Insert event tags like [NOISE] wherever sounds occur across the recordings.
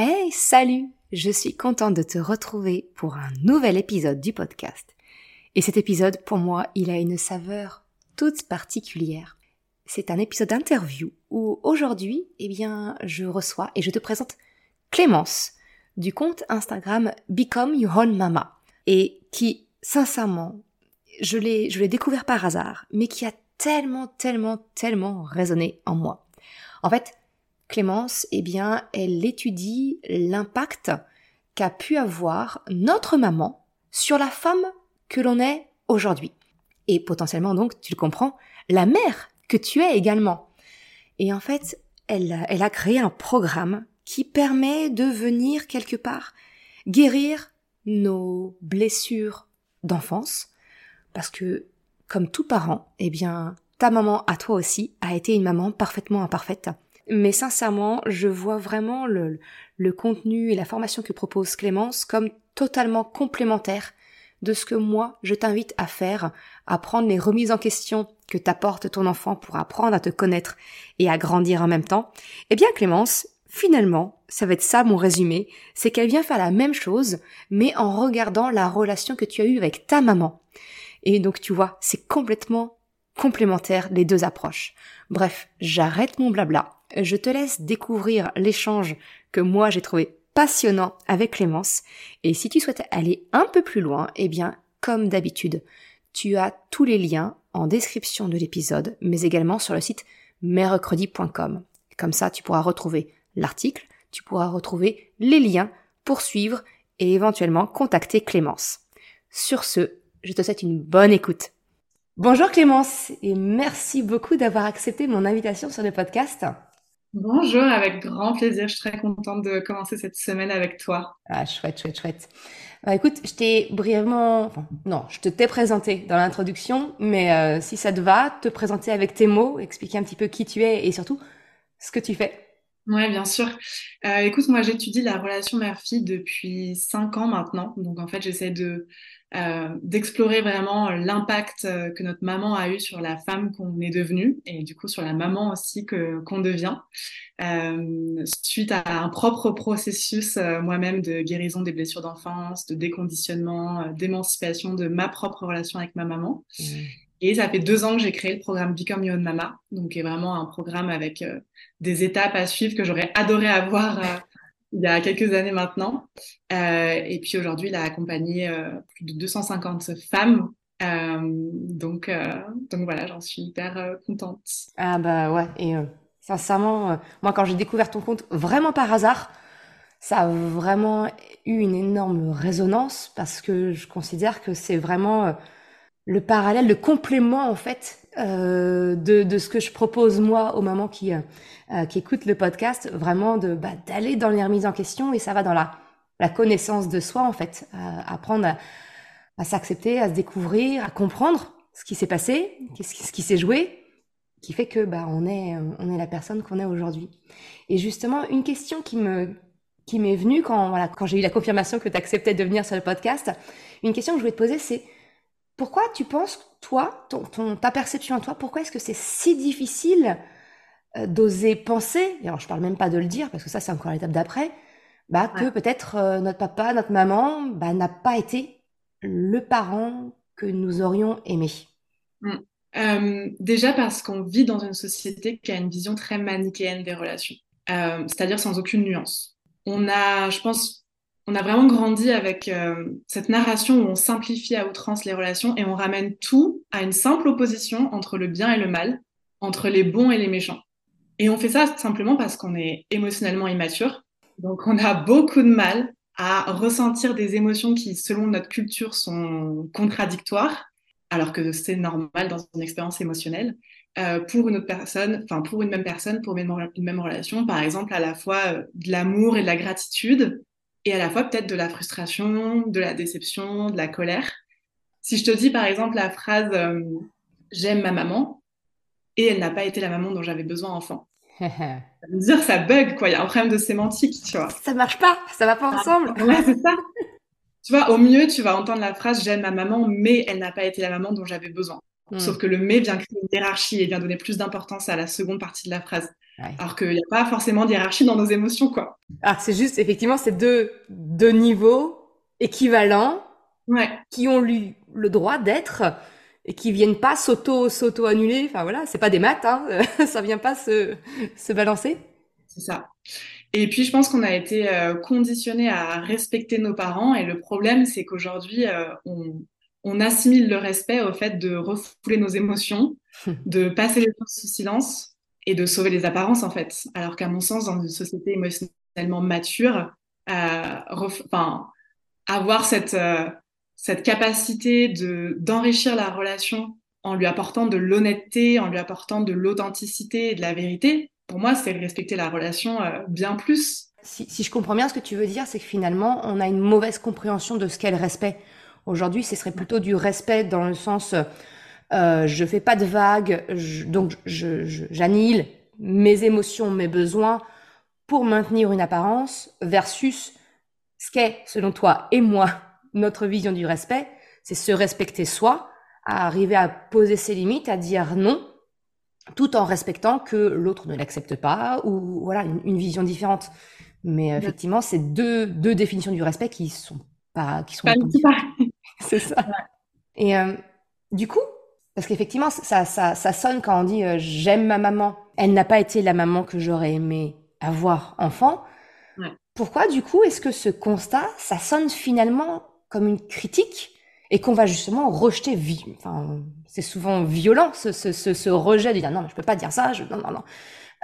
Hey, salut Je suis contente de te retrouver pour un nouvel épisode du podcast. Et cet épisode, pour moi, il a une saveur toute particulière. C'est un épisode d'interview où aujourd'hui, eh bien, je reçois et je te présente Clémence du compte Instagram Become Your Own Mama et qui, sincèrement, je l'ai, je l'ai découvert par hasard, mais qui a tellement, tellement, tellement résonné en moi. En fait, Clémence, eh bien, elle étudie l'impact qu'a pu avoir notre maman sur la femme que l'on est aujourd'hui. Et potentiellement donc, tu le comprends, la mère que tu es également. Et en fait, elle, elle a créé un programme qui permet de venir quelque part guérir nos blessures d'enfance. Parce que, comme tout parent, eh bien, ta maman à toi aussi a été une maman parfaitement imparfaite. Mais sincèrement, je vois vraiment le, contenu et la formation que propose Clémence comme totalement complémentaire de ce que moi je t'invite à faire, à prendre les remises en question que t'apporte ton enfant pour apprendre à te connaître et à grandir en même temps. Eh bien Clémence, finalement, ça va être ça mon résumé, c'est qu'elle vient faire la même chose, mais en regardant la relation que tu as eue avec ta maman. Et donc tu vois, c'est complètement complémentaire les deux approches. Bref, j'arrête mon blabla je te laisse découvrir l'échange que moi j'ai trouvé passionnant avec Clémence. Et si tu souhaites aller un peu plus loin, eh bien, comme d'habitude, tu as tous les liens en description de l'épisode, mais également sur le site mercredi.com. Comme ça, tu pourras retrouver l'article, tu pourras retrouver les liens pour suivre et éventuellement contacter Clémence. Sur ce, je te souhaite une bonne écoute. Bonjour Clémence et merci beaucoup d'avoir accepté mon invitation sur le podcast. Bonjour, avec grand plaisir. Je suis très contente de commencer cette semaine avec toi. Ah, chouette, chouette, chouette. Bah, écoute, je t'ai brièvement, non, je te t'ai présenté dans l'introduction, mais euh, si ça te va, te présenter avec tes mots, expliquer un petit peu qui tu es et surtout ce que tu fais. Oui, bien sûr. Euh, écoute, moi, j'étudie la relation mère-fille depuis cinq ans maintenant. Donc, en fait, j'essaie de euh, d'explorer vraiment l'impact euh, que notre maman a eu sur la femme qu'on est devenue et du coup sur la maman aussi que qu'on devient euh, suite à un propre processus euh, moi-même de guérison des blessures d'enfance, de déconditionnement, d'émancipation de ma propre relation avec ma maman. Mmh. Et ça fait deux ans que j'ai créé le programme Become Your Own Mama, donc qui est vraiment un programme avec des étapes à suivre que j'aurais adoré avoir il y a quelques années maintenant. Euh, et puis aujourd'hui, il a accompagné euh, plus de 250 femmes. Euh, donc, donc voilà, j'en suis hyper contente. Ah bah ouais, et sincèrement, moi quand j'ai découvert ton compte, vraiment par hasard, ça a vraiment eu une énorme résonance parce que je considère que c'est vraiment le parallèle, le complément en fait euh, de, de, ce que je propose moi aux mamans qui, euh, qui écoutent le podcast, vraiment de bah, d'aller dans les remises en question et ça va dans la, la connaissance de soi en fait, apprendre à, à s'accepter, à se découvrir, à comprendre ce qui s'est passé, ce qui, ce qui s'est joué, qui fait que bah on est on est la personne qu'on est aujourd'hui. Et justement une question qui me qui m'est venue quand voilà quand j'ai eu la confirmation que tu acceptais de venir sur le podcast, une question que je voulais te poser c'est pourquoi tu penses, toi, ton, ta perception à toi, pourquoi est-ce que c'est si difficile euh, d'oser penser, et alors je parle même pas de le dire, parce que ça c'est encore l'étape d'après, bah, que peut-être euh, notre papa, notre maman, bah, n'a pas été le parent que nous aurions aimé mmh. euh, Déjà parce qu'on vit dans une société qui a une vision très manichéenne des relations, c'est-à-dire sans aucune nuance. On a, je pense, on a vraiment grandi avec euh, cette narration où on simplifie à outrance les relations et on ramène tout à une simple opposition entre le bien et le mal, entre les bons et les méchants. Et on fait ça simplement parce qu'on est émotionnellement immature. Donc on a beaucoup de mal à ressentir des émotions qui, selon notre culture, sont contradictoires, alors que c'est normal dans une expérience émotionnelle. Euh, pour une autre personne, enfin pour une même personne, pour une même, relation, par exemple, à la fois euh, de l'amour et de la gratitude, et à la fois peut-être de la frustration, de la déception, de la colère. Si je te dis par exemple la phrase euh, j'aime ma maman et elle n'a pas été la maman dont j'avais besoin enfant. [LAUGHS] ça veut dire ça bug quoi, il y a un problème de sémantique, tu vois. Ça marche pas, ça va pas ensemble. [LAUGHS] ouais, c'est ça. Tu vois, au mieux, tu vas entendre la phrase j'aime ma maman, mais elle n'a pas été la maman dont j'avais besoin. Hmm. Sauf que le mais vient créer une hiérarchie et vient donner plus d'importance à la seconde partie de la phrase. Alors qu'il n'y a pas forcément de hiérarchie dans nos émotions, quoi. Ah, c'est juste, effectivement, c'est deux, deux niveaux équivalents qui ont eu le droit d'être et qui viennent pas s'auto s'auto annuler. Enfin voilà, c'est pas des maths, hein. [LAUGHS] ça vient pas se, se balancer. C'est ça. Et puis je pense qu'on a été euh, conditionné à respecter nos parents et le problème c'est qu'aujourd'hui euh, on, on, assimile le respect au fait de refouler nos émotions, de passer les choses sous silence et de sauver les apparences en fait. Alors qu'à mon sens, dans une société émotionnellement mature, euh, avoir cette, euh, cette capacité de, d'enrichir la relation en lui apportant de l'honnêteté, en lui apportant de l'authenticité et de la vérité, pour moi, c'est respecter la relation euh, bien plus. Si, je comprends bien ce que tu veux dire, c'est que finalement, on a une mauvaise compréhension de ce qu'est le respect. Aujourd'hui, ce serait plutôt du respect dans le sens euh, je fais pas de vagues, donc j'annihile mes émotions, mes besoins pour maintenir une apparence versus ce qu'est, selon toi et moi, [LAUGHS] notre vision du respect, c'est se respecter soi, à arriver à poser ses limites, à dire non, tout en respectant que l'autre ne l'accepte pas ou voilà une, vision différente. Mais effectivement, c'est deux, deux définitions du respect qui sont pas qui sont pas [LAUGHS] c'est ça. Et euh, du coup, parce qu'effectivement, ça, ça, ça, sonne quand on dit euh, j'aime ma maman. Elle n'a pas été la maman que j'aurais aimé avoir enfant. Pourquoi, du coup, est-ce que ce constat, ça sonne finalement comme une critique et qu'on va justement rejeter Enfin, c'est souvent violent ce, ce, ce, rejet de dire non, je peux pas dire ça. Je... Non, non, non.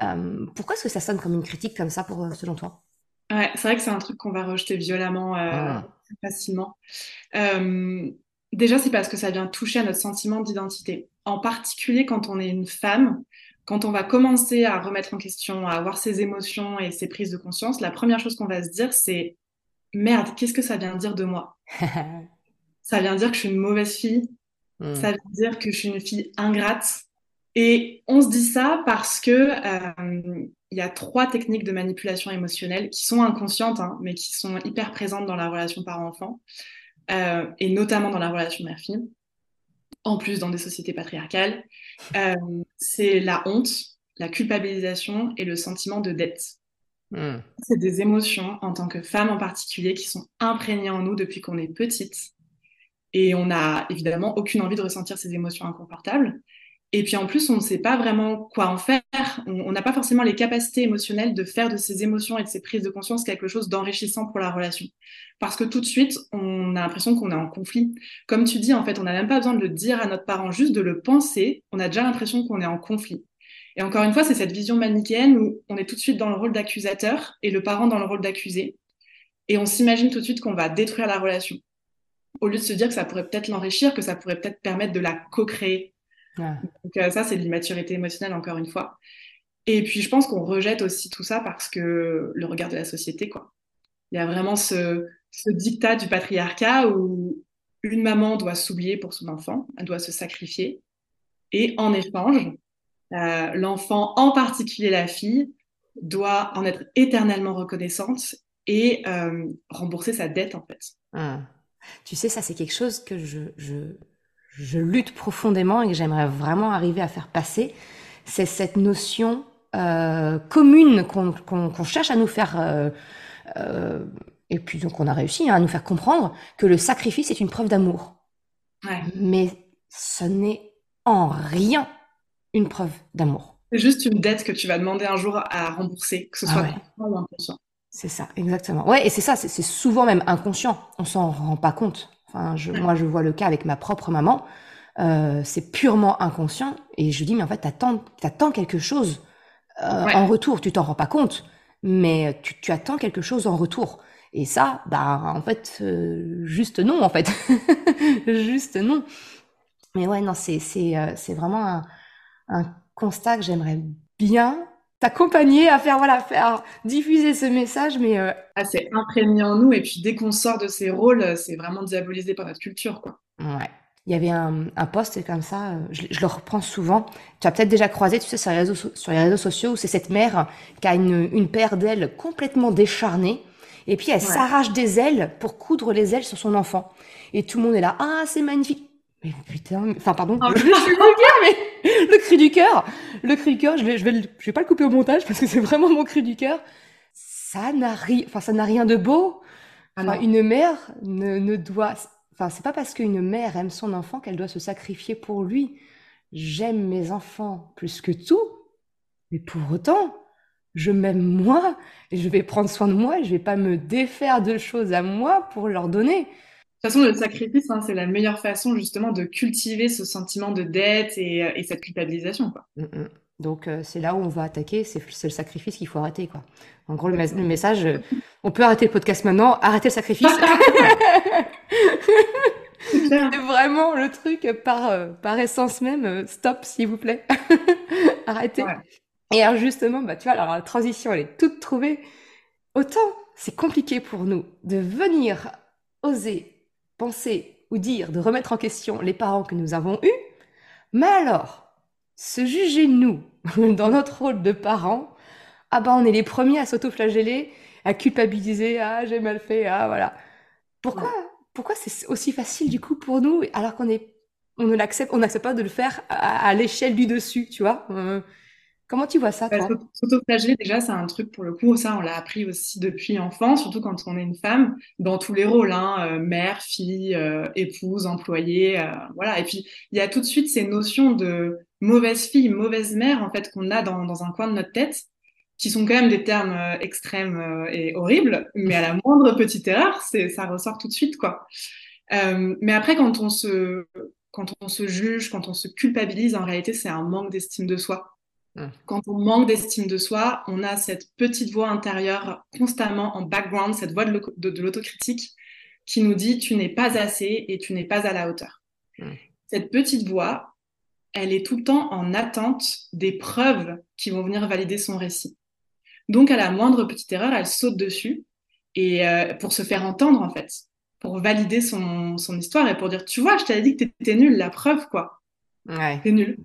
Euh, pourquoi est-ce que ça sonne comme une critique comme ça, pour, euh, selon toi? Ouais, c'est vrai que c'est un truc qu'on va rejeter violemment, euh, ah. facilement. Euh, Déjà, c'est parce que ça vient toucher à notre sentiment d'identité. En particulier quand on est une femme, quand on va commencer à remettre en question, à avoir ses émotions et ses prises de conscience, la première chose qu'on va se dire, c'est merde, qu'est-ce que ça vient dire de moi? [LAUGHS] Ça vient dire que je suis une mauvaise fille. Hmm. Ça veut dire que je suis une fille ingrate. Et on se dit ça parce que euh, il y a trois techniques de manipulation émotionnelle qui sont inconscientes, hein, mais qui sont hyper présentes dans la relation parent-enfant. Euh, et notamment dans la relation mère-fille, en plus dans des sociétés patriarcales, euh, c'est la honte, la culpabilisation et le sentiment de dette. Hmm. C'est des émotions en tant que femme en particulier qui sont imprégnées en nous depuis qu'on est petite. Et on n'a évidemment aucune envie de ressentir ces émotions inconfortables. Et puis en plus, on ne sait pas vraiment quoi en faire. On n'a pas forcément les capacités émotionnelles de faire de ces émotions et de ces prises de conscience quelque chose d'enrichissant pour la relation. Parce que tout de suite, on a l'impression qu'on est en conflit. Comme tu dis, en fait, on n'a même pas besoin de le dire à notre parent, juste de le penser. On a déjà l'impression qu'on est en conflit. Et encore une fois, c'est cette vision manichéenne où on est tout de suite dans le rôle d'accusateur et le parent dans le rôle d'accusé. Et on s'imagine tout de suite qu'on va détruire la relation. Au lieu de se dire que ça pourrait peut-être l'enrichir, que ça pourrait peut-être permettre de la co-créer donc euh, ça, c'est de l'immaturité émotionnelle, encore une fois. Et puis, je pense qu'on rejette aussi tout ça parce que le regard de la société, quoi. Il y a vraiment ce, ce dictat du patriarcat où une maman doit s'oublier pour son enfant, elle doit se sacrifier. Et en échange, euh, l'enfant, en particulier la fille, doit en être éternellement reconnaissante et euh, rembourser sa dette, en fait. Ah. Tu sais, ça, c'est quelque chose que je, je, je lutte profondément et que j'aimerais vraiment arriver à faire passer, c'est cette notion euh, commune qu'on cherche à nous faire, euh, euh, et puis donc on a réussi hein, à nous faire comprendre que le sacrifice est une preuve d'amour. Ouais. Mais ce n'est en rien une preuve d'amour. C'est juste une dette que tu vas demander un jour à rembourser, que ce soit ah ou inconscient. C'est ça, exactement. Ouais, et c'est ça, c'est souvent même inconscient. On s'en rend pas compte. Je, Moi, je vois le cas avec ma propre maman. Euh, c'est purement inconscient. Et je dis, mais en fait, t'attends, attends quelque chose euh, en retour. Tu t'en rends pas compte, mais tu, tu, attends quelque chose en retour. Et ça, bah, en fait, euh, juste non, en fait. [LAUGHS] juste non. Mais ouais, non, c'est, c'est, c'est vraiment un, un constat que j'aimerais bien t'accompagner à faire voilà faire diffuser ce message mais euh, ah, c'est imprégné en nous et puis dès qu'on sort de ces rôles c'est vraiment diabolisé par notre culture quoi ouais il y avait un, un post comme ça, euh, je, le reprends souvent. Tu as peut-être déjà croisé, tu sais, sur les réseaux, sur les réseaux sociaux, où c'est cette mère qui a une, une paire d'ailes complètement décharnées, et puis elle s'arrache des ailes pour coudre les ailes sur son enfant. Et tout le monde est là, ah, c'est magnifique. Mais putain, enfin pardon, oh, [LAUGHS] je suis vulgaire, mais [LAUGHS] le cri du cœur, le cri du cœur, je vais, je vais, je vais pas le couper au montage parce que c'est vraiment mon cri du cœur. Ça n'a rien, enfin ça n'a rien de beau. Ah une mère ne, ne doit, enfin c'est pas parce qu'une mère aime son enfant qu'elle doit se sacrifier pour lui. J'aime mes enfants plus que tout, mais pour autant, je m'aime moi et je vais prendre soin de moi. Et je vais pas me défaire de choses à moi pour leur donner toute façon, le sacrifice, hein, c'est la meilleure façon justement de cultiver ce sentiment de dette et, euh, cette culpabilisation. Quoi. Mm, mm. Donc euh, c'est là où on va attaquer, c'est le sacrifice qu'il faut arrêter. Quoi. En gros, le, message, euh, on peut arrêter le podcast maintenant, arrêter le sacrifice. [LAUGHS] [LAUGHS] c'est vraiment le truc par, par essence même, stop s'il vous plaît, [LAUGHS] arrêtez. Et alors justement, bah, tu vois, alors la transition, elle est toute trouvée. Autant c'est compliqué pour nous de venir oser penser ou dire de remettre en question les parents que nous avons eus, mais alors, se juger nous, [LAUGHS] dans notre rôle de parents, ah ben on est les premiers à s'auto-flageller, à culpabiliser, ah j'ai mal fait, ah voilà. Pourquoi, pourquoi c'est aussi facile du coup pour nous alors qu'on est, on ne l'accepte, on n'accepte pas de le faire à, l'échelle du dessus, tu vois euh, Comment tu vois ça, toi S'autoflageller, déjà, c'est un truc pour le coup, ça, on l'a appris aussi depuis enfant, surtout quand on est une femme, dans tous les rôles, hein, euh, mère, fille, euh, épouse, employée, euh, voilà. Et puis, il y a tout de suite ces notions de mauvaise fille, mauvaise mère, en fait, qu'on a dans, dans, un coin de notre tête, qui sont quand même des termes extrêmes et horribles, mais à la moindre petite erreur, ça ressort tout de suite, quoi. mais après, quand on se, quand on se juge, quand on se culpabilise, en réalité, c'est un manque d'estime de soi. Mmh. Quand on manque d'estime de soi, on a cette petite voix intérieure constamment en background, cette voix de l'autocritique qui nous dit tu n'es pas assez et tu n'es pas à la hauteur. Mmh. Cette petite voix, elle est tout le temps en attente des preuves qui vont venir valider son récit. Donc à la moindre petite erreur, elle saute dessus et euh, pour se faire entendre en fait, pour valider son, son histoire et pour dire tu vois, je t'avais dit que t'étais nul, la preuve quoi. Ouais. T'es nul.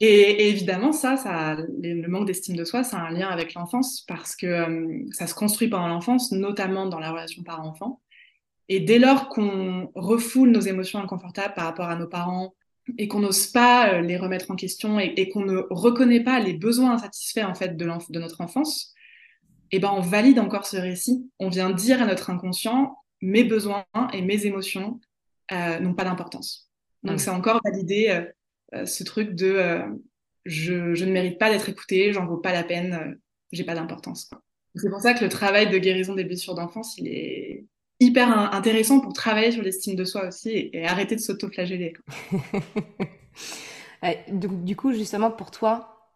Et, évidemment, ça, ça le manque d'estime de soi, ça a un lien avec l'enfance parce que euh, ça se construit pendant l'enfance, notamment dans la relation parent-enfant. Et dès lors qu'on refoule nos émotions inconfortables par rapport à nos parents et qu'on n'ose pas euh, les remettre en question et, qu'on ne reconnaît pas les besoins insatisfaits en fait de, de notre enfance, eh ben on valide encore ce récit. On vient dire à notre inconscient mes besoins et mes émotions euh, n'ont pas d'importance. Donc mmh. c'est encore valider euh, ce truc de euh, je, ne mérite pas d'être écouté, j'en vaux pas la peine, euh, j'ai pas d'importance. C'est pour ça que le travail de guérison des blessures d'enfance, il est hyper intéressant pour travailler sur l'estime de soi aussi et, arrêter de s'auto-flageller. [LAUGHS] Donc, du coup, justement, pour toi,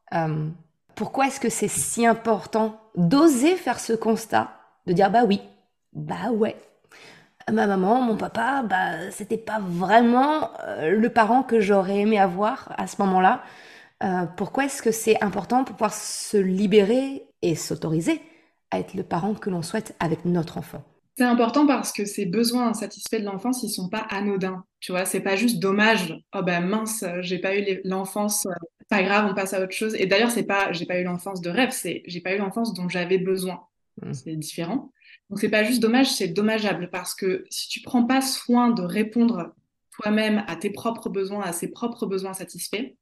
pourquoi est-ce que c'est si important d'oser faire ce constat, de dire bah oui, bah ouais, ma maman, mon papa, bah, c'était pas vraiment euh, le parent que j'aurais aimé avoir à ce moment-là. Euh, pourquoi est-ce que c'est important pour pouvoir se libérer et s'autoriser à être le parent que l'on souhaite avec notre enfant? C'est important parce que ces besoins insatisfaits de l'enfance, ils sont pas anodins. Tu vois, c'est pas juste dommage. Oh ben mince, j'ai pas eu l'enfance, euh, pas grave, on passe à autre chose. Et d'ailleurs, c'est pas, j'ai pas eu l'enfance de rêve, c'est j'ai pas eu l'enfance dont j'avais besoin. Mmh. C'est différent. Donc c'est pas juste dommage, c'est dommageable parce que si tu prends pas soin de répondre toi-même à tes propres besoins, à ses propres besoins satisfaits,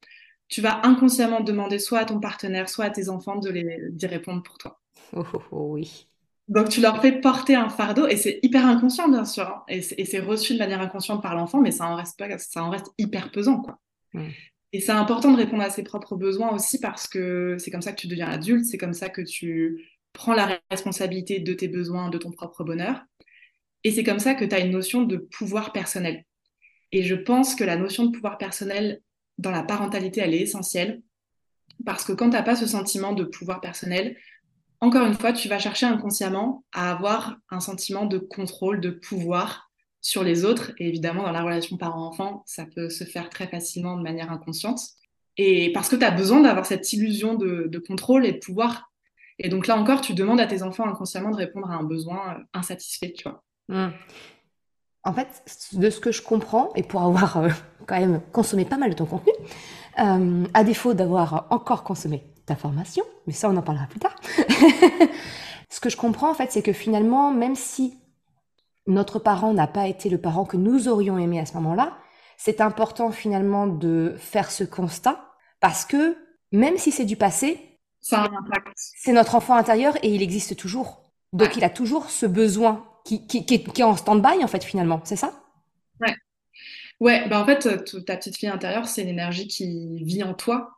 tu vas inconsciemment demander soit à ton partenaire, soit à tes enfants de les d'y répondre pour toi. Oh, oh, oh, oui. Donc tu leur fais porter un fardeau et c'est hyper inconscient bien sûr hein. et c'est reçu de manière inconsciente par l'enfant, mais ça en reste pas, ça en reste hyper pesant quoi. Et c'est important de répondre à ses propres besoins aussi parce que c'est comme ça que tu deviens adulte, c'est comme ça que tu prends la responsabilité de tes besoins, de ton propre bonheur. Et c'est comme ça que tu as une notion de pouvoir personnel. Et je pense que la notion de pouvoir personnel dans la parentalité, elle est essentielle. Parce que quand tu n'as pas ce sentiment de pouvoir personnel, encore une fois, tu vas chercher inconsciemment à avoir un sentiment de contrôle, de pouvoir sur les autres. Et évidemment, dans la relation parent-enfant, ça peut se faire très facilement de manière inconsciente. Et parce que tu as besoin d'avoir cette illusion de, de, contrôle et de pouvoir. Et donc là encore, tu demandes à tes enfants inconsciemment de répondre à un besoin insatisfait, tu vois. Mmh. En fait, de ce que je comprends, et pour avoir euh, [LAUGHS] quand même consommé pas mal de ton contenu, euh, à défaut d'avoir encore consommé ta formation, mais ça on en parlera plus tard, [LAUGHS] ce que je comprends en fait, c'est que finalement, même si notre parent n'a pas été le parent que nous aurions aimé à ce moment-là, c'est important finalement de faire ce constat parce que même si c'est du passé, c'est notre enfant intérieur et il existe toujours. Donc il a toujours ce besoin qui, qui, qui, est, en stand-by, en fait, finalement. C'est ça? Ouais. Ouais, bah en fait, ta petite fille intérieure, c'est une énergie qui vit en toi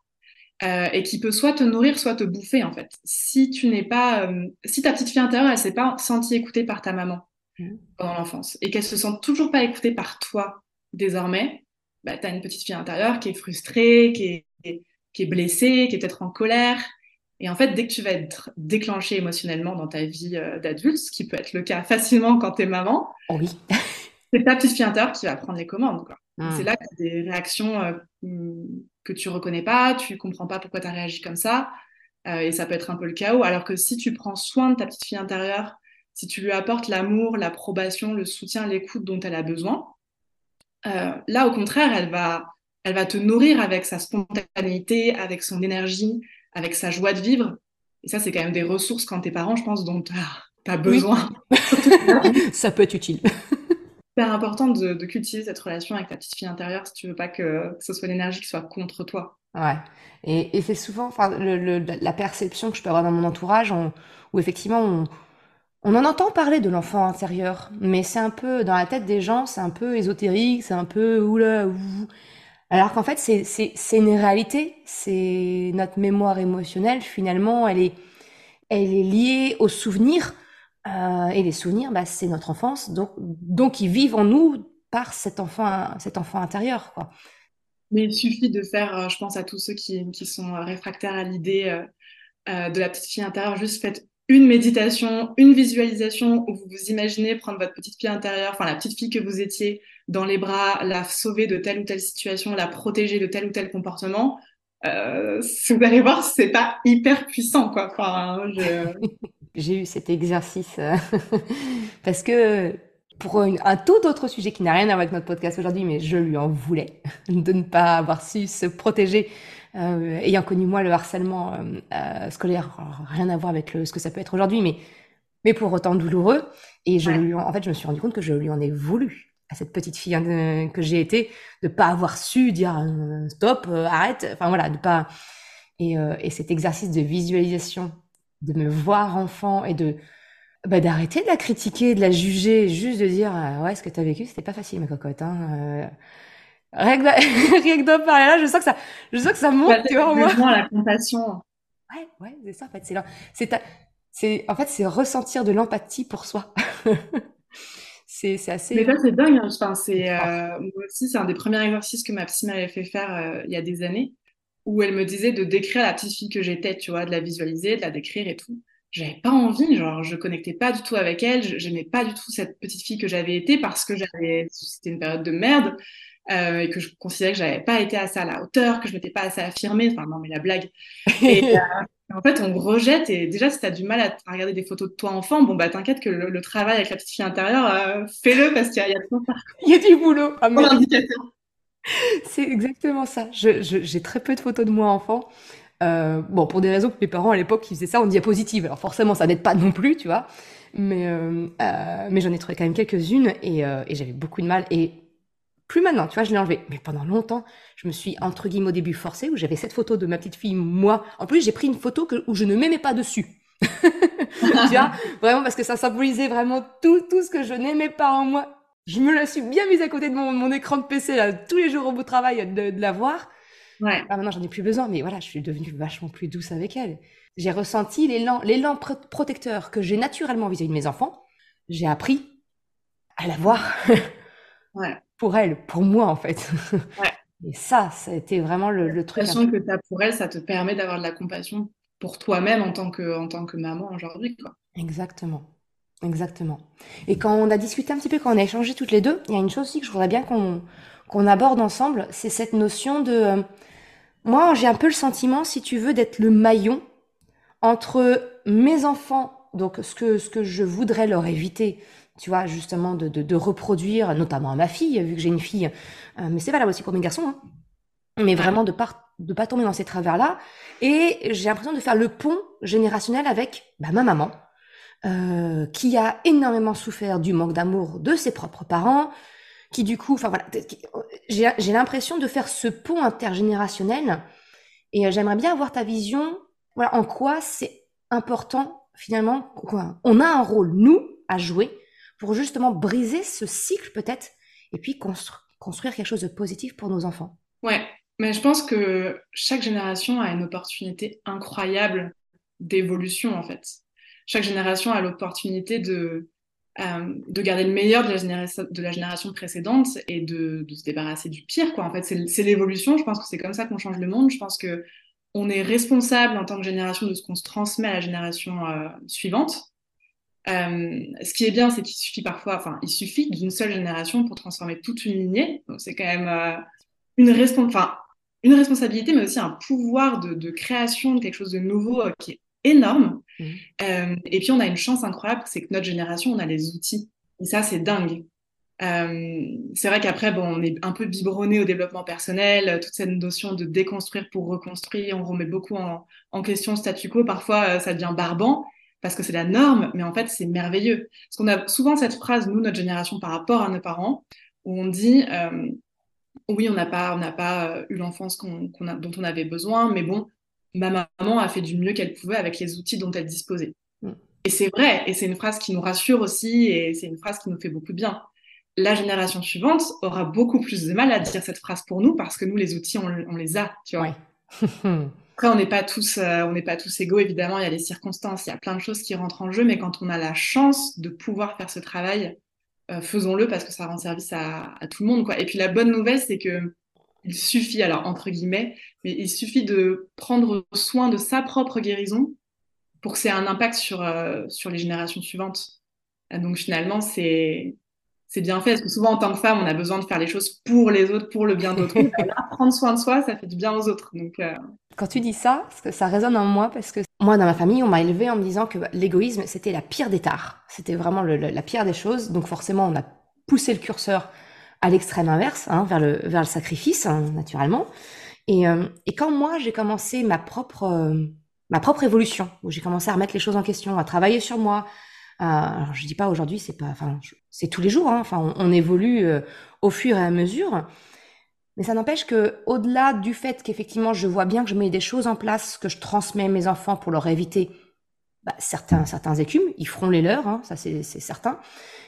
euh, et qui peut soit te nourrir, soit te bouffer, en fait. Si tu n'es pas. Euh, si ta petite fille intérieure, elle s'est pas sentie écoutée par ta maman mmh. pendant l'enfance et qu'elle se sent toujours pas écoutée par toi désormais, bah, tu as une petite fille intérieure qui est frustrée, qui est, qui est blessée, qui est peut-être en colère, et en fait, dès que tu vas être déclenché émotionnellement dans ta vie euh, d'adulte, ce qui peut être le cas [LAUGHS] facilement quand tu es maman, oh oui. [LAUGHS] c'est ta petite fille intérieure qui va prendre les commandes. Hmm. C'est là que tu as des réactions euh, que tu reconnais pas, tu comprends pas pourquoi tu as réagi comme ça, euh, et ça peut être un peu le chaos. Alors que si tu prends soin de ta petite fille intérieure, si tu lui apportes l'amour, l'approbation, le soutien, l'écoute dont elle a besoin, là, au contraire, elle va, elle va te nourrir avec sa spontanéité, avec son énergie, avec sa joie de vivre. Et ça, c'est quand même des ressources quand t'es parent, je pense, dont tu as, besoin. [LAUGHS] ça peut être utile. C'est important de, cultiver cette relation avec ta petite fille intérieure si tu veux pas que ce soit l'énergie qui soit contre toi. Ouais. Et, c'est souvent la perception que je peux avoir dans mon entourage où effectivement on, on en entend parler de l'enfant intérieur, mais c'est un peu dans la tête des gens, c'est un peu ésotérique, c'est un peu oula, ouh. Alors qu'en fait, c'est une réalité, c'est notre mémoire émotionnelle, finalement, elle est, liée aux souvenirs. Euh, et les souvenirs, bah, c'est notre enfance, donc, ils vivent en nous par cet enfant, cet enfant intérieur. Mais il suffit de faire, euh, je pense à tous ceux qui, qui sont réfractaires à l'idée euh, de la petite fille intérieure, juste faites une méditation, une visualisation où vous vous imaginez prendre votre petite fille intérieure, enfin la petite fille que vous étiez dans les bras, la sauver de telle ou telle situation, la protéger de tel ou tel comportement. Euh, vous allez voir, c'est pas hyper puissant, quoi. Enfin, [LAUGHS] J'ai eu cet exercice euh, [LAUGHS] parce que pour un tout autre sujet qui n'a rien à voir avec notre podcast aujourd'hui, mais je lui en voulais [LAUGHS] de ne pas avoir su se protéger euh, ayant connu moi le harcèlement euh, scolaire, rien à voir avec le, ce que ça peut être aujourd'hui, mais, mais pour autant douloureux. Et je lui, en fait, je me suis rendu compte que je lui en ai voulu à cette petite fille hein, que j'ai été de pas avoir su dire stop, arrête, enfin voilà, de pas. Et, et cet exercice de visualisation, de me voir enfant et de bah, d'arrêter de la critiquer, de la juger, juste de dire ouais, ce que tu as vécu, c'était pas facile, ma cocotte. Hein, [LAUGHS] Rien que, d'en parler là, je sens que ça, je sens que ça monte, tu vois, moi. la compassion. Ouais, ouais, c'est ça, en fait. C'est, c'est, c'est, en fait, c'est ressentir de l'empathie pour soi. [LAUGHS] c'est, assez. Mais ça, c'est dingue. Hein. Enfin, c'est, euh, moi aussi, c'est un des premiers exercices que ma psy m'avait fait faire euh, il y a des années, où elle me disait de décrire la petite fille que j'étais, tu vois, de la visualiser, de la décrire et tout. J'avais pas envie, genre, je connectais pas du tout avec elle, j'aimais pas du tout cette petite fille que j'avais été parce que j'avais, c'était une période de merde. Euh, et que je considérais que j'avais pas été assez à la hauteur, que je m'étais pas assez affirmée. Enfin, non, mais la blague. Et, [LAUGHS] en fait, on rejette. Et déjà, si tu as du mal à, regarder des photos de toi enfant, bon, bah, t'inquiète que le, travail avec la petite fille intérieure, euh, fais-le parce qu'il y a, il y a du boulot. Ah, C'est exactement ça. J'ai très peu de photos de moi enfant. Euh, bon, pour des raisons que mes parents à l'époque ils faisaient ça en diapositive. Alors forcément, ça n'aide pas non plus, tu vois. Mais, euh, mais j'en ai trouvé quand même quelques-unes et, et j'avais beaucoup de mal. Et plus maintenant, tu vois, je l'ai enlevé. Mais pendant longtemps, je me suis, entre guillemets, au début forcée, où j'avais cette photo de ma petite fille, moi. En plus, j'ai pris une photo que, où je ne m'aimais pas dessus. [LAUGHS] tu vois, vraiment, parce que ça symbolisait vraiment tout, tout ce que je n'aimais pas en moi. Je me la suis bien mise à côté de mon, mon écran de PC, là, tous les jours au bout de travail, de, de la voir. Ouais. Ah, maintenant, j'en ai plus besoin, mais voilà, je suis devenue vachement plus douce avec elle. J'ai ressenti l'élan, l'élan protecteur que j'ai naturellement vis-à-vis de mes enfants. J'ai appris à la voir. [LAUGHS] ouais pour elle, pour moi en fait. [LAUGHS] Et ça, ça a été vraiment le, le truc. La que tu as pour elle, ça te permet d'avoir de la compassion pour toi-même en tant que, en tant que maman aujourd'hui. Exactement. Exactement. Et quand on a discuté un petit peu, quand on a échangé toutes les deux, il y a une chose aussi que je voudrais bien qu'on aborde ensemble, c'est cette notion de moi, j'ai un peu le sentiment, si tu veux, d'être le maillon entre mes enfants, donc ce que, ce que je voudrais leur éviter, tu vois, justement, de, de, reproduire, notamment à ma fille, vu que j'ai une fille, euh, mais c'est valable aussi pour mes garçons, hein, mais vraiment de pas, de pas tomber dans ces travers-là. Et j'ai l'impression de faire le pont générationnel avec bah, ma maman, euh, qui a énormément souffert du manque d'amour de ses propres parents, qui du coup, enfin voilà, j'ai l'impression de faire ce pont intergénérationnel. Et euh, j'aimerais bien avoir ta vision, voilà, en quoi c'est important finalement, quoi. On a un rôle, nous, à jouer pour justement briser ce cycle peut-être et puis construire quelque chose de positif pour nos enfants. Ouais, mais je pense que chaque génération a une opportunité incroyable d'évolution en fait. Chaque génération a l'opportunité de, euh, de garder le meilleur de la, génération, de la génération précédente et de, se débarrasser du pire. Quoi. En fait, c'est l'évolution. Je pense que c'est comme ça qu'on change le monde. Je pense que on est responsable en tant que génération de ce qu'on se transmet à la génération euh, suivante. Euh, ce qui est bien, c'est qu'il suffit parfois, enfin, il suffit d'une seule génération pour transformer toute une lignée. Donc, c'est quand même euh, une, respons enfin, une responsabilité, mais aussi un pouvoir de, de création de quelque chose de nouveau euh, qui est énorme. Mmh. Euh, et puis, on a une chance incroyable, c'est que notre génération, on a les outils. Et ça, c'est dingue. C'est vrai qu'après, bon, on est un peu biberonné au développement personnel, toute cette notion de déconstruire pour reconstruire, on remet beaucoup en, en question le statu quo. Parfois, ça devient barbant parce que c'est la norme, mais en fait, c'est merveilleux. Parce qu'on a souvent cette phrase, nous, notre génération, par rapport à nos parents, où on dit euh, oui, on n'a pas, on n'a pas euh, eu l'enfance qu'on, a, dont on avait besoin, mais bon, ma maman a fait du mieux qu'elle pouvait avec les outils dont elle disposait. Mm. Et c'est vrai, et c'est une phrase qui nous rassure aussi, et c'est une phrase qui nous fait beaucoup de bien. La génération suivante aura beaucoup plus de mal à dire cette phrase pour nous parce que nous, les outils, on, les a, tu vois. [LAUGHS] Après, on n'est pas tous, euh, on n'est pas tous égaux, évidemment. Il y a des circonstances, il y a plein de choses qui rentrent en jeu, mais quand on a la chance de pouvoir faire ce travail, euh, faisons-le parce que ça rend service à, tout le monde, quoi. Et puis la bonne nouvelle, c'est que il suffit, alors entre guillemets, mais il suffit de prendre soin de sa propre guérison pour que ça ait un impact sur euh, sur les générations suivantes. Donc finalement, c'est c'est bien fait. Parce que souvent, en tant que femme, on a besoin de faire les choses pour les autres, pour le bien d'autrui. [LAUGHS] prendre soin de soi, ça fait du bien aux autres. Donc, euh, Quand tu dis ça, ça résonne en moi, parce que moi, dans ma famille, on m'a élevé en me disant que l'égoïsme, c'était la pire des tares. C'était vraiment la pire des choses. Donc forcément, on a poussé le curseur à l'extrême inverse, hein, vers, le, vers le sacrifice, hein, naturellement. Et, euh, et, quand moi, j'ai commencé ma propre, euh, ma propre évolution, où j'ai commencé à remettre les choses en question, à travailler sur moi, alors je dis pas aujourd'hui, c'est pas, enfin, c'est tous les jours. Hein, enfin, on, évolue euh, au fur et à mesure. Mais ça n'empêche que, au-delà du fait qu'effectivement, je vois bien que je mets des choses en place que je transmets à mes enfants pour leur éviter bah, certains certains écumes, ils feront les leurs, hein, ça c'est certain.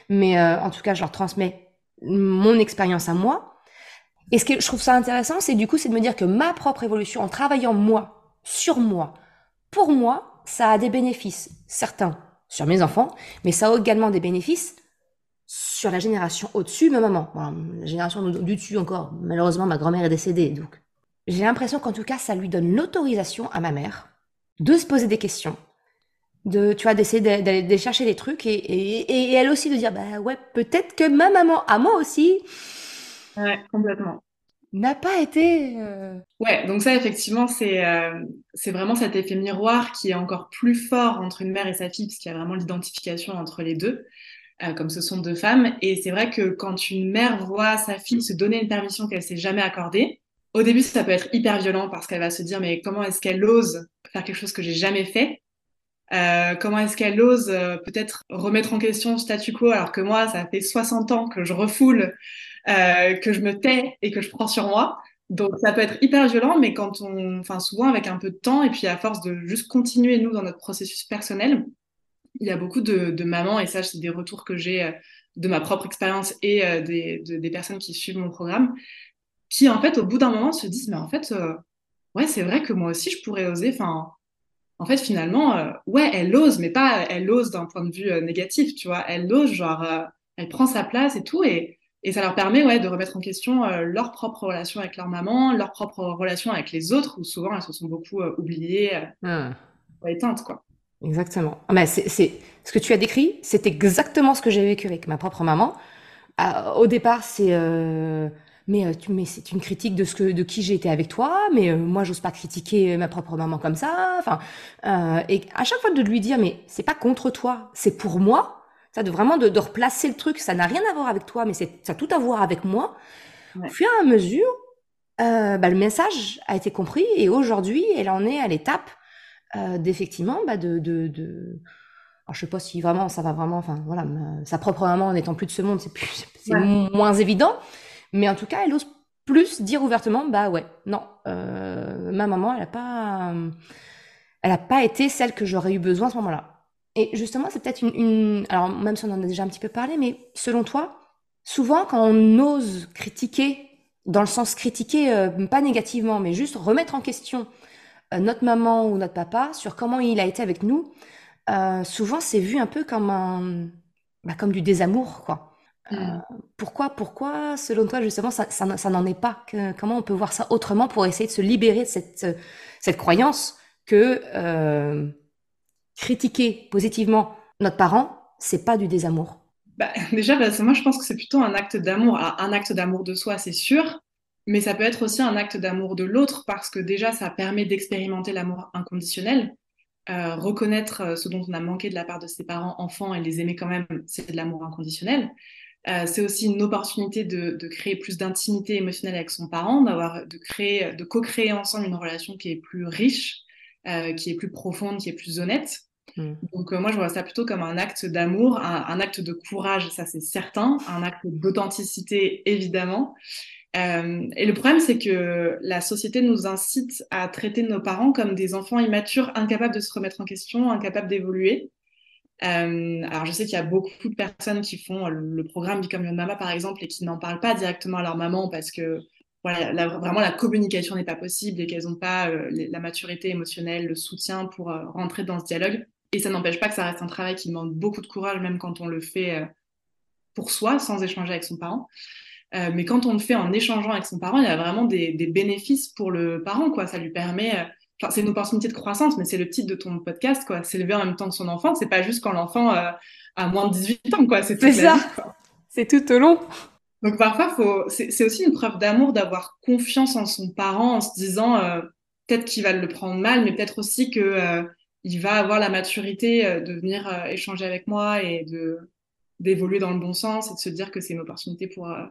Mais euh, en tout cas, je leur transmets mon expérience à moi. Et ce que je trouve ça intéressant, c'est du coup, c'est de me dire que ma propre évolution, en travaillant moi, sur moi, pour moi, ça a des bénéfices, certains sur mes enfants, mais ça a également des bénéfices sur la génération au-dessus, ma maman. la génération du dessus encore, malheureusement, ma grand-mère est décédée, donc j'ai l'impression qu'en tout cas, ça lui donne l'autorisation à ma mère de se poser des questions, de, tu vois, d'essayer d'aller chercher des trucs et, et, elle aussi de dire, bah ouais, peut-être que ma maman, à moi aussi. Ouais, complètement n'a pas été. Euh, ouais, donc ça, effectivement, c'est euh, c'est vraiment cet effet miroir qui est encore plus fort entre une mère et sa fille, parce qu'il y a vraiment l'identification entre les deux, euh, comme ce sont deux femmes. Et c'est vrai que quand une mère voit sa fille se donner une permission qu'elle s'est jamais accordée, au début, ça peut être hyper violent parce qu'elle va se dire, mais comment est-ce qu'elle ose faire quelque chose que j'ai jamais fait? Comment est-ce qu'elle ose peut-être remettre en question le statu quo alors que moi, ça fait 60 ans que je refoule euh, que je me tais et que je prends sur moi. Donc ça peut être hyper violent, mais quand on, enfin souvent avec un peu de temps et puis à force de juste continuer nous dans notre processus personnel, il y a beaucoup de, mamans et ça c'est des retours que j'ai euh, de ma propre expérience et euh, des, des, personnes qui suivent mon programme, qui en fait au bout d'un moment se disent mais en fait ouais c'est vrai que moi aussi je pourrais oser, enfin en fait finalement ouais elle ose mais pas elle ose d'un point de vue négatif tu vois, elle ose genre elle prend sa place et tout. Et et ça leur permet ouais, de remettre en question euh, leur propre relation avec leur maman, leur propre relation avec les autres, où souvent elles se sont beaucoup euh, oubliées, euh, ah. éteintes. Quoi. Exactement. Ah, mais c'est, ce que tu as décrit, c'est exactement ce que j'ai vécu avec ma propre maman. au départ, c'est mais, c'est une critique de ce que, de qui j'ai été avec toi, mais moi, j'ose pas critiquer ma propre maman comme ça. Enfin, et à chaque fois de lui dire, mais c'est pas contre toi, c'est pour moi. Ça, de vraiment de, de replacer le truc, ça n'a rien à voir avec toi, mais c'est, ça a tout à voir avec moi. Au fur et à mesure, euh, bah, le message a été compris et aujourd'hui, elle en est à l'étape euh, d'effectivement bah, de, de, de... Alors, je sais pas si vraiment ça va vraiment, enfin voilà, sa propre maman en étant plus de ce monde, c'est plus, [LAUGHS] c'est moins évident, mais en tout cas, elle ose plus dire ouvertement, bah ouais, non, euh, ma maman, elle a pas, elle a pas été celle que j'aurais eu besoin à ce moment-là. Et justement, c'est peut-être une, une, alors même si on en a déjà un petit peu parlé, mais selon toi, souvent quand on ose critiquer dans le sens critiquer, euh, pas négativement, mais juste remettre en question euh, notre maman ou notre papa sur comment il a été avec nous, euh, souvent c'est vu un peu comme un, bah, comme du désamour, quoi. Mm. pourquoi, pourquoi, selon toi, justement, ça, ça, ça n'en est pas? Comment on peut voir ça autrement pour essayer de se libérer de cette, cette croyance que critiquer positivement notre parent, c'est pas du désamour bah, déjà, bah, moi, je pense que c'est plutôt un acte d'amour. Un acte d'amour de soi, c'est sûr, mais ça peut être aussi un acte d'amour de l'autre parce que déjà, ça permet d'expérimenter l'amour inconditionnel. Euh, reconnaître euh, ce dont on a manqué de la part de ses parents enfants et les aimer quand même, c'est de l'amour inconditionnel. Euh, c'est aussi une opportunité de, créer plus d'intimité émotionnelle avec son parent, d'avoir, de créer, de co-créer ensemble une relation qui est plus riche, qui est plus profonde, qui est plus honnête. Mm. Donc euh, moi, je vois ça plutôt comme un acte d'amour, un, acte de courage, ça c'est certain, un acte d'authenticité évidemment. Euh, et le problème, c'est que la société nous incite à traiter nos parents comme des enfants immatures, incapables de se remettre en question, incapables d'évoluer. Euh, alors je sais qu'il y a beaucoup de personnes qui font le, programme Become Your Mama par exemple et qui n'en parlent pas directement à leur maman parce que voilà, vraiment la communication n'est pas possible et qu'elles n'ont pas la maturité émotionnelle, le soutien pour rentrer dans ce dialogue. Et ça n'empêche pas que ça reste un travail qui demande beaucoup de courage, même quand on le fait euh, pour soi, sans échanger avec son parent. Euh, mais quand on le fait en échangeant avec son parent, il y a vraiment des, bénéfices pour le parent, quoi. Ça lui permet, euh, enfin, c'est une opportunité de croissance, mais c'est le titre de ton podcast, quoi. S'élever en même temps que son enfant, c'est pas juste quand l'enfant a moins de 18 ans, quoi. C'est ça. C'est tout au long. Donc parfois, faut... c'est aussi une preuve d'amour d'avoir confiance en son parent en se disant peut-être qu'il va le prendre mal, mais peut-être aussi que il va avoir la maturité euh, de venir euh, échanger avec moi et de d'évoluer dans le bon sens et de se dire que c'est une opportunité pour euh,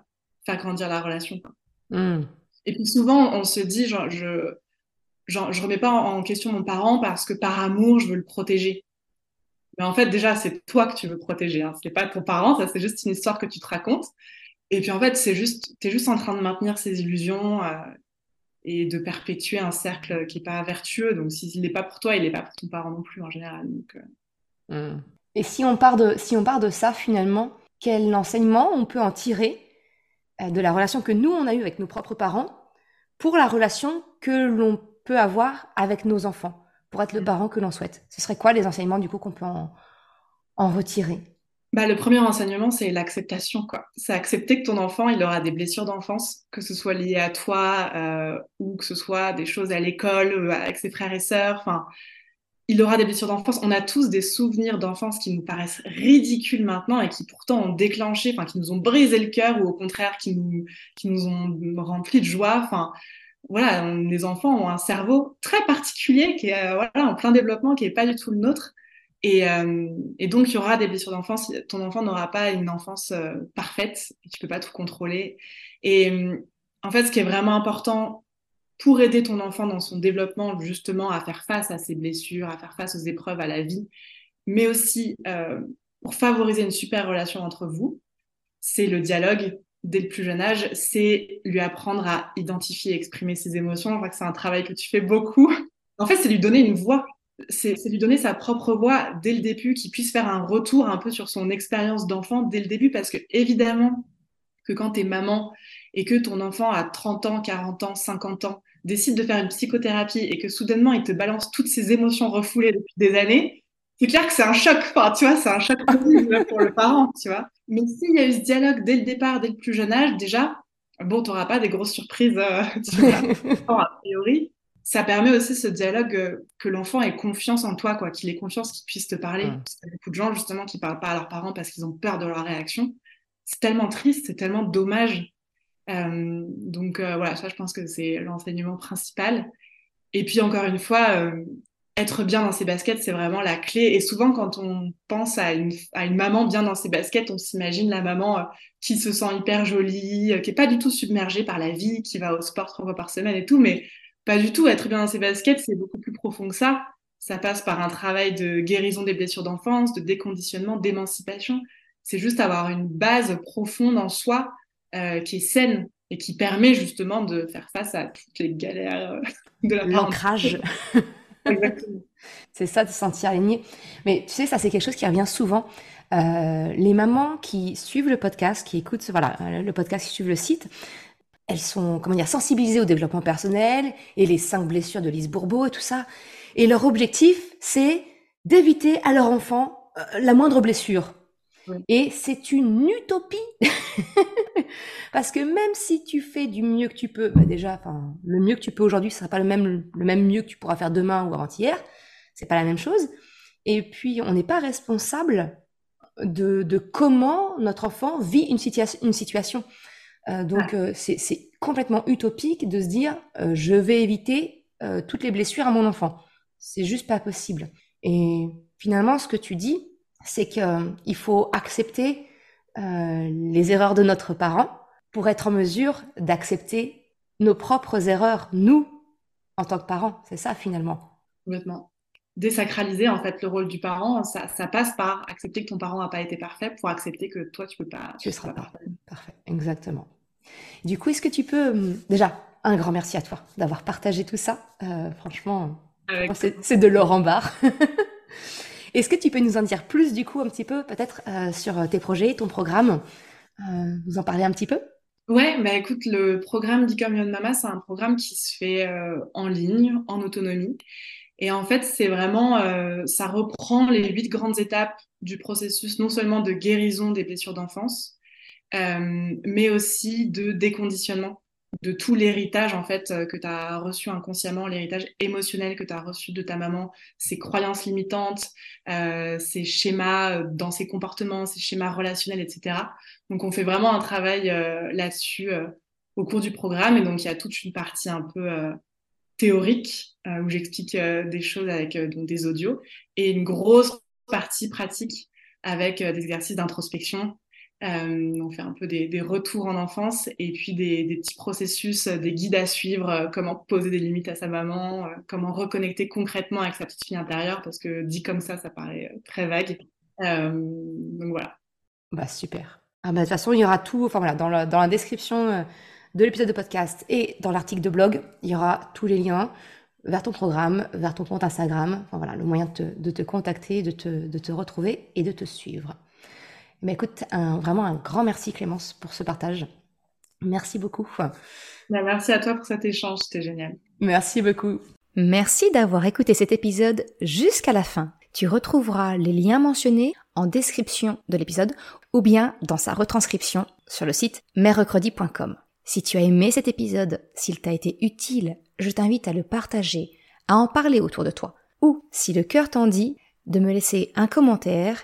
faire grandir la relation. Hmm. Et puis souvent, on se dit, genre, je genre, je remets pas en question mon parent parce que par amour, je veux le protéger. Mais en fait, déjà, c'est toi que tu veux protéger. Hein. C'est pas ton parent, ça c'est juste une histoire que tu te racontes. Et puis en fait, c'est juste, t'es juste en train de maintenir ces illusions et de perpétuer un cercle qui n'est pas vertueux. Donc, s'il n'est pas pour toi, il n'est pas pour ton parent non plus en général. Donc, euh. Et si on, part de, si on part de ça, finalement, quel enseignement on peut en tirer euh, de la relation que nous, on a eue avec nos propres parents pour la relation que l'on peut avoir avec nos enfants, pour être le hmm. parent que l'on souhaite? Ce serait quoi les enseignements, du coup, qu'on peut en, en retirer? Bah, le premier enseignement, c'est l'acceptation. C'est accepter que ton enfant, il aura des blessures d'enfance, que ce soit lié à toi euh, ou que ce soit des choses à l'école, euh, avec ses frères et sœurs. Enfin, il aura des blessures d'enfance. On a tous des souvenirs d'enfance qui nous paraissent ridicules maintenant et qui pourtant ont déclenché, enfin, qui nous ont brisé le cœur ou au contraire qui nous, qui nous ont rempli de joie. Enfin, voilà, les enfants ont un cerveau très particulier qui est euh, voilà, en plein développement, qui n'est pas du tout le nôtre. Euh, et, donc, il y aura des blessures d'enfance. Ton enfant n'aura pas une enfance euh, parfaite et tu peux pas tout contrôler. Et en fait, ce qui est vraiment important pour aider ton enfant dans son développement, justement, à faire face à ses blessures, à faire face aux épreuves, à la vie, mais aussi euh, pour favoriser une super relation entre vous, c'est le dialogue dès le plus jeune âge, c'est lui apprendre à identifier et exprimer ses émotions. Je crois que c'est un travail que tu fais beaucoup. En fait, c'est lui donner une voix c'est lui donner sa propre voix dès le début, qu'il puisse faire un retour un peu sur son expérience d'enfant dès le début, parce que évidemment que quand tu es maman et que ton enfant a 30 ans, 40 ans, 50 ans, décide de faire une psychothérapie et que soudainement il te balance toutes ces émotions refoulées depuis des années, c'est clair que c'est un choc, enfin, tu vois, c'est un choc [LAUGHS] pour le parent, tu vois. Mais s'il y a eu ce dialogue dès le départ, dès le plus jeune âge, déjà, bon, tu n'auras pas des grosses surprises, euh, [LAUGHS] tu vois, a priori ça permet aussi ce dialogue euh, que l'enfant ait confiance en toi, quoi, qu'il ait confiance qu'il puisse te parler. Parce qu'il y a beaucoup de gens justement qui parlent pas à leurs parents parce qu'ils ont peur de leur réaction. C'est tellement triste, c'est tellement dommage. donc voilà, ça je pense que c'est l'enseignement principal. Et puis encore une fois, être bien dans ses baskets, c'est vraiment la clé. Et souvent, quand on pense à une, à une maman bien dans ses baskets, on s'imagine la maman euh, qui se sent hyper jolie, euh, qui est pas du tout submergée par la vie, qui va au sport trois fois par semaine et tout, mais pas du tout. Être bien dans ses baskets, c'est beaucoup plus profond que ça. Ça passe par un travail de guérison des blessures d'enfance, de déconditionnement, d'émancipation. C'est juste avoir une base profonde en soi euh, qui est saine et qui permet justement de faire face à toutes les galères de la L'ancrage. [LAUGHS] c'est ça, de se sentir aligné. Mais tu sais, ça, c'est quelque chose qui revient souvent. Euh, les mamans qui suivent le podcast, qui écoutent voilà, le podcast, qui suivent le site, elles sont comment dire, sensibilisées au développement personnel et les cinq blessures de Lise Bourbeau et tout ça. Et leur objectif, c'est d'éviter à leur enfant euh, la moindre blessure. Et c'est une utopie. [LAUGHS] Parce que même si tu fais du mieux que tu peux, bah déjà, enfin, le mieux que tu peux aujourd'hui, ce sera pas le même, le même mieux que tu pourras faire demain ou avant-hier. C'est pas la même chose. Et puis, on n'est pas responsable de, de, comment notre enfant vit une, une situation. Euh, donc, euh, c'est complètement utopique de se dire, euh, je vais éviter toutes les blessures à mon enfant. C'est juste pas possible. Et finalement, ce que tu dis, c'est qu'il faut accepter les erreurs de notre parent pour être en mesure d'accepter nos propres erreurs, nous, en tant que parents. C'est ça finalement. Complètement. Désacraliser en fait le rôle du parent, ça, passe par accepter que ton parent n'a pas été parfait pour accepter que toi tu peux pas. Tu, seras pas parfait. parfait. Exactement. Du coup, est-ce que tu peux hum, déjà un grand merci à toi d'avoir partagé tout ça. Euh, franchement, c'est de l'or en barre. [LAUGHS] Est-ce que tu peux nous en dire plus du coup un petit peu peut-être euh, sur tes projets, ton programme euh, Nous en parler un petit peu? Ouais, bah écoute, le programme Become Young Mama, c'est un programme qui se fait euh, en ligne, en autonomie. Et en fait, c'est vraiment, ça reprend les huit grandes étapes du processus, non seulement de guérison des blessures d'enfance, mais aussi de déconditionnement de tout l'héritage en fait euh, que tu as reçu inconsciemment, l'héritage émotionnel que tu as reçu de ta maman, ses croyances limitantes, euh, ses schémas euh, dans ses comportements, ses schémas relationnels, etc. Donc on fait vraiment un travail là-dessus au cours du programme et donc il y a toute une partie un peu théorique où j'explique des choses avec des audios et une grosse partie pratique avec des exercices d'introspection euh, on fait un peu des, retours en enfance et puis des, petits processus, euh, des guides à suivre, euh, comment poser des limites à sa maman, comment reconnecter concrètement avec sa petite fille intérieure, parce que dit comme ça, ça paraît très vague. donc voilà. Bah super. Ah bah, de toute façon, il y aura tout, enfin voilà, dans la, description de l'épisode de podcast et dans l'article de blog, il y aura tous les liens vers ton programme, vers ton compte Instagram, enfin voilà, le moyen de te, contacter, de te retrouver et de te suivre. Mais écoute, vraiment un grand merci Clémence pour ce partage. Merci beaucoup. Bah, merci à toi pour cet échange, c'était génial. Merci beaucoup. Merci d'avoir écouté cet épisode jusqu'à la fin. Tu retrouveras les liens mentionnés en description de l'épisode ou bien dans sa retranscription sur le site merrecredi.com. Si tu as aimé cet épisode, s'il t'a été utile, je t'invite à le partager, à en parler autour de toi, ou si le cœur t'en dit, de me laisser un commentaire